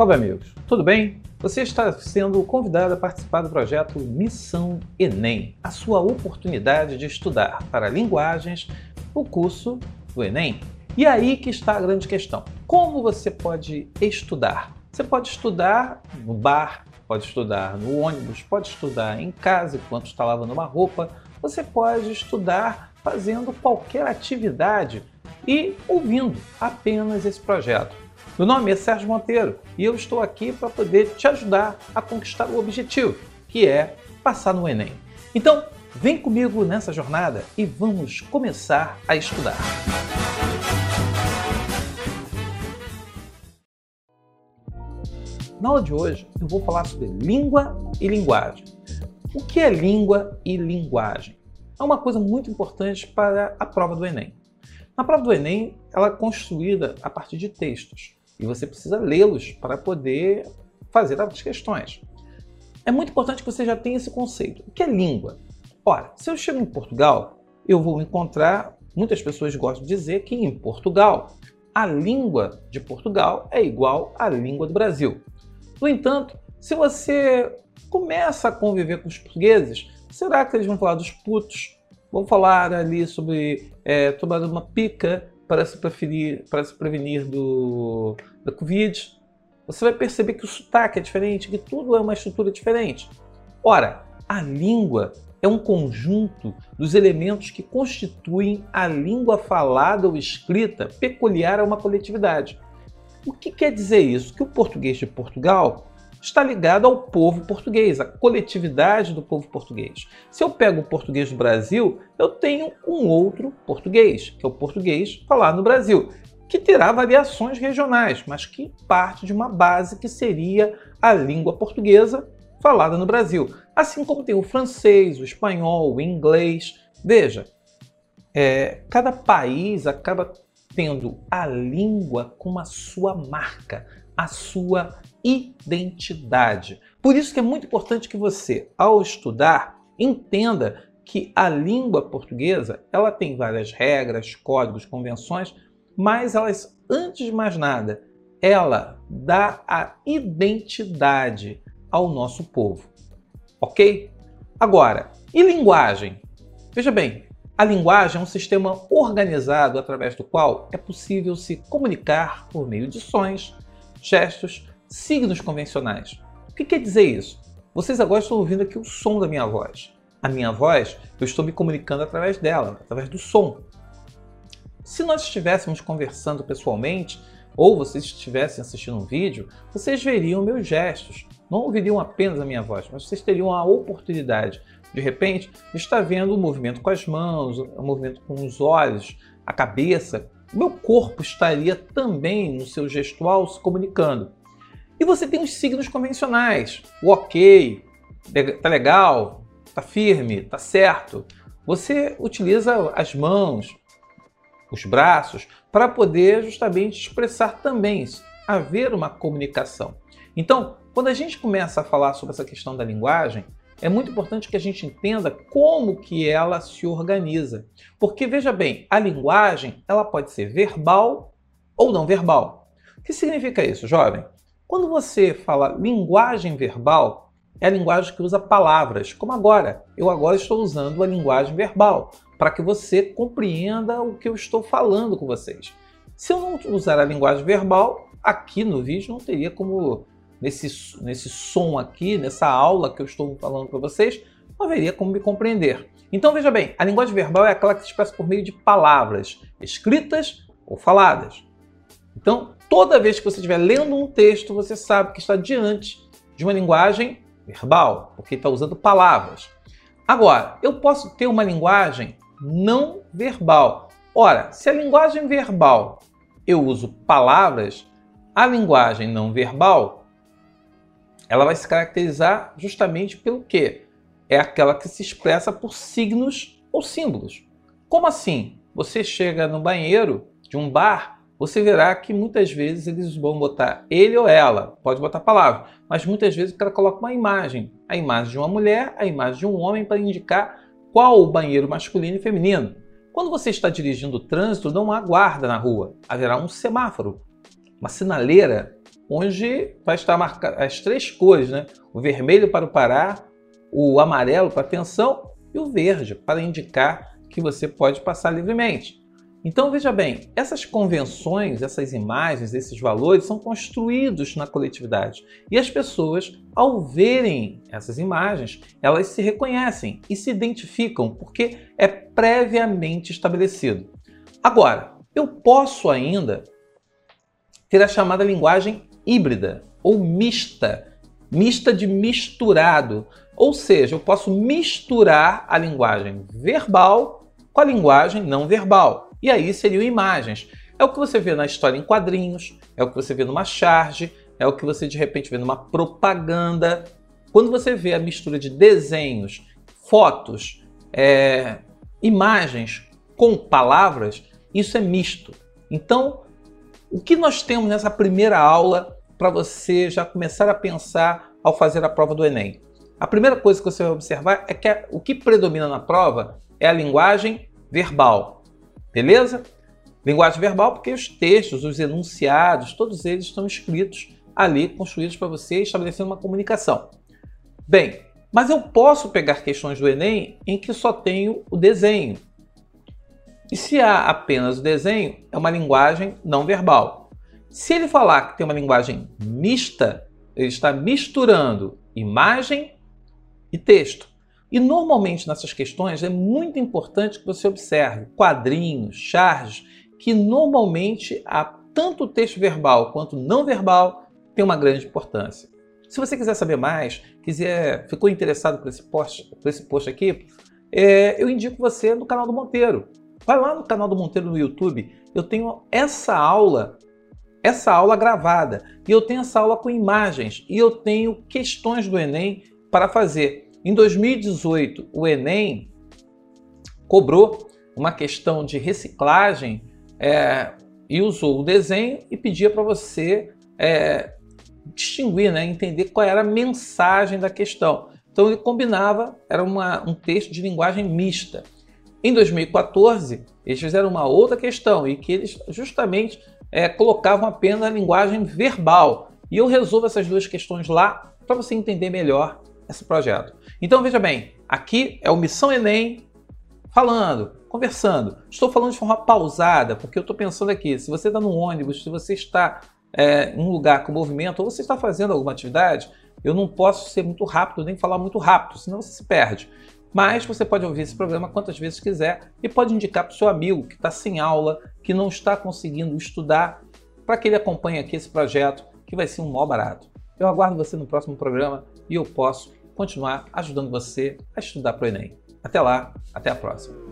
Salve amigos, tudo bem? Você está sendo convidado a participar do projeto Missão Enem, a sua oportunidade de estudar para linguagens o curso do Enem. E aí que está a grande questão. Como você pode estudar? Você pode estudar no bar, pode estudar no ônibus, pode estudar em casa enquanto está lavando uma roupa, você pode estudar fazendo qualquer atividade e ouvindo apenas esse projeto. Meu nome é Sérgio Monteiro e eu estou aqui para poder te ajudar a conquistar o objetivo, que é passar no Enem. Então, vem comigo nessa jornada e vamos começar a estudar. Na aula de hoje, eu vou falar sobre língua e linguagem. O que é língua e linguagem? É uma coisa muito importante para a prova do Enem. Na prova do Enem, ela é construída a partir de textos e você precisa lê-los para poder fazer as questões. É muito importante que você já tenha esse conceito. O que é língua? Ora, se eu chego em Portugal, eu vou encontrar, muitas pessoas gostam de dizer que em Portugal, a língua de Portugal é igual à língua do Brasil. No entanto, se você começa a conviver com os portugueses, será que eles vão falar dos putos? Vão falar ali sobre é, tomar uma pica para se, preferir, para se prevenir do, da Covid. Você vai perceber que o sotaque é diferente, que tudo é uma estrutura diferente. Ora, a língua é um conjunto dos elementos que constituem a língua falada ou escrita peculiar a uma coletividade. O que quer dizer isso? Que o português de Portugal está ligado ao povo português, à coletividade do povo português. Se eu pego o português do Brasil, eu tenho um outro português, que é o português falado no Brasil, que terá variações regionais, mas que parte de uma base que seria a língua portuguesa falada no Brasil. Assim como tem o francês, o espanhol, o inglês. Veja, é, cada país acaba tendo a língua com a sua marca, a sua identidade. Por isso que é muito importante que você, ao estudar, entenda que a língua portuguesa ela tem várias regras, códigos, convenções, mas elas, antes de mais nada, ela dá a identidade ao nosso povo. Ok? Agora, e linguagem? Veja bem, a linguagem é um sistema organizado através do qual é possível se comunicar por meio de sons, gestos, signos convencionais. O que quer dizer isso? Vocês agora estão ouvindo aqui o som da minha voz. A minha voz, eu estou me comunicando através dela, através do som. Se nós estivéssemos conversando pessoalmente, ou vocês estivessem assistindo um vídeo, vocês veriam meus gestos. Não ouviriam apenas a minha voz, mas vocês teriam a oportunidade de repente, está vendo o movimento com as mãos, o movimento com os olhos, a cabeça. O meu corpo estaria também no seu gestual se comunicando. E você tem os signos convencionais. O ok, tá legal, tá firme, tá certo. Você utiliza as mãos, os braços, para poder justamente expressar também haver uma comunicação. Então, quando a gente começa a falar sobre essa questão da linguagem, é muito importante que a gente entenda como que ela se organiza. Porque veja bem, a linguagem, ela pode ser verbal ou não verbal. O que significa isso, jovem? Quando você fala linguagem verbal, é a linguagem que usa palavras, como agora. Eu agora estou usando a linguagem verbal para que você compreenda o que eu estou falando com vocês. Se eu não usar a linguagem verbal, aqui no vídeo não teria como nesse, nesse som aqui, nessa aula que eu estou falando para vocês, não haveria como me compreender. Então veja bem, a linguagem verbal é aquela que se expressa por meio de palavras, escritas ou faladas. Então, toda vez que você estiver lendo um texto, você sabe que está diante de uma linguagem verbal, porque está usando palavras. Agora, eu posso ter uma linguagem não verbal. Ora, se a linguagem verbal eu uso palavras, a linguagem não verbal ela vai se caracterizar justamente pelo que? É aquela que se expressa por signos ou símbolos. Como assim? Você chega no banheiro de um bar, você verá que muitas vezes eles vão botar ele ou ela, pode botar palavra, mas muitas vezes o cara coloca uma imagem, a imagem de uma mulher, a imagem de um homem para indicar qual o banheiro masculino e feminino. Quando você está dirigindo o trânsito, não há guarda na rua, haverá um semáforo, uma sinaleira onde vai estar marcado as três cores, né? O vermelho para o parar, o amarelo para atenção e o verde para indicar que você pode passar livremente. Então veja bem, essas convenções, essas imagens, esses valores são construídos na coletividade. E as pessoas, ao verem essas imagens, elas se reconhecem e se identificam porque é previamente estabelecido. Agora, eu posso ainda ter a chamada linguagem híbrida ou mista, mista de misturado. Ou seja, eu posso misturar a linguagem verbal com a linguagem não verbal. E aí seriam imagens. É o que você vê na história em quadrinhos, é o que você vê numa charge, é o que você de repente vê numa propaganda. Quando você vê a mistura de desenhos, fotos, é, imagens com palavras, isso é misto. Então, o que nós temos nessa primeira aula para você já começar a pensar ao fazer a prova do Enem? A primeira coisa que você vai observar é que o que predomina na prova é a linguagem verbal. Beleza? Linguagem verbal, porque os textos, os enunciados, todos eles estão escritos ali, construídos para você, estabelecendo uma comunicação. Bem, mas eu posso pegar questões do Enem em que só tenho o desenho. E se há apenas o desenho, é uma linguagem não verbal. Se ele falar que tem uma linguagem mista, ele está misturando imagem e texto. E normalmente nessas questões é muito importante que você observe quadrinhos, charges, que normalmente há tanto texto verbal quanto não verbal tem uma grande importância. Se você quiser saber mais, quiser, ficou interessado por esse post, por esse post aqui, é, eu indico você no canal do Monteiro. Vai lá no canal do Monteiro no YouTube, eu tenho essa aula, essa aula gravada, e eu tenho essa aula com imagens, e eu tenho questões do Enem para fazer. Em 2018, o Enem cobrou uma questão de reciclagem é, e usou o desenho e pedia para você é, distinguir, né, entender qual era a mensagem da questão. Então ele combinava, era uma, um texto de linguagem mista. Em 2014, eles fizeram uma outra questão e que eles justamente é, colocavam apenas a linguagem verbal. E eu resolvo essas duas questões lá para você entender melhor esse projeto. Então veja bem, aqui é o Missão Enem falando, conversando. Estou falando de forma pausada, porque eu estou pensando aqui, se você está no ônibus, se você está é, em um lugar com movimento, ou você está fazendo alguma atividade, eu não posso ser muito rápido, nem falar muito rápido, senão você se perde. Mas você pode ouvir esse programa quantas vezes quiser e pode indicar para o seu amigo que está sem aula, que não está conseguindo estudar, para que ele acompanhe aqui esse projeto, que vai ser um maior barato. Eu aguardo você no próximo programa e eu posso continuar ajudando você a estudar para o Enem. Até lá, até a próxima.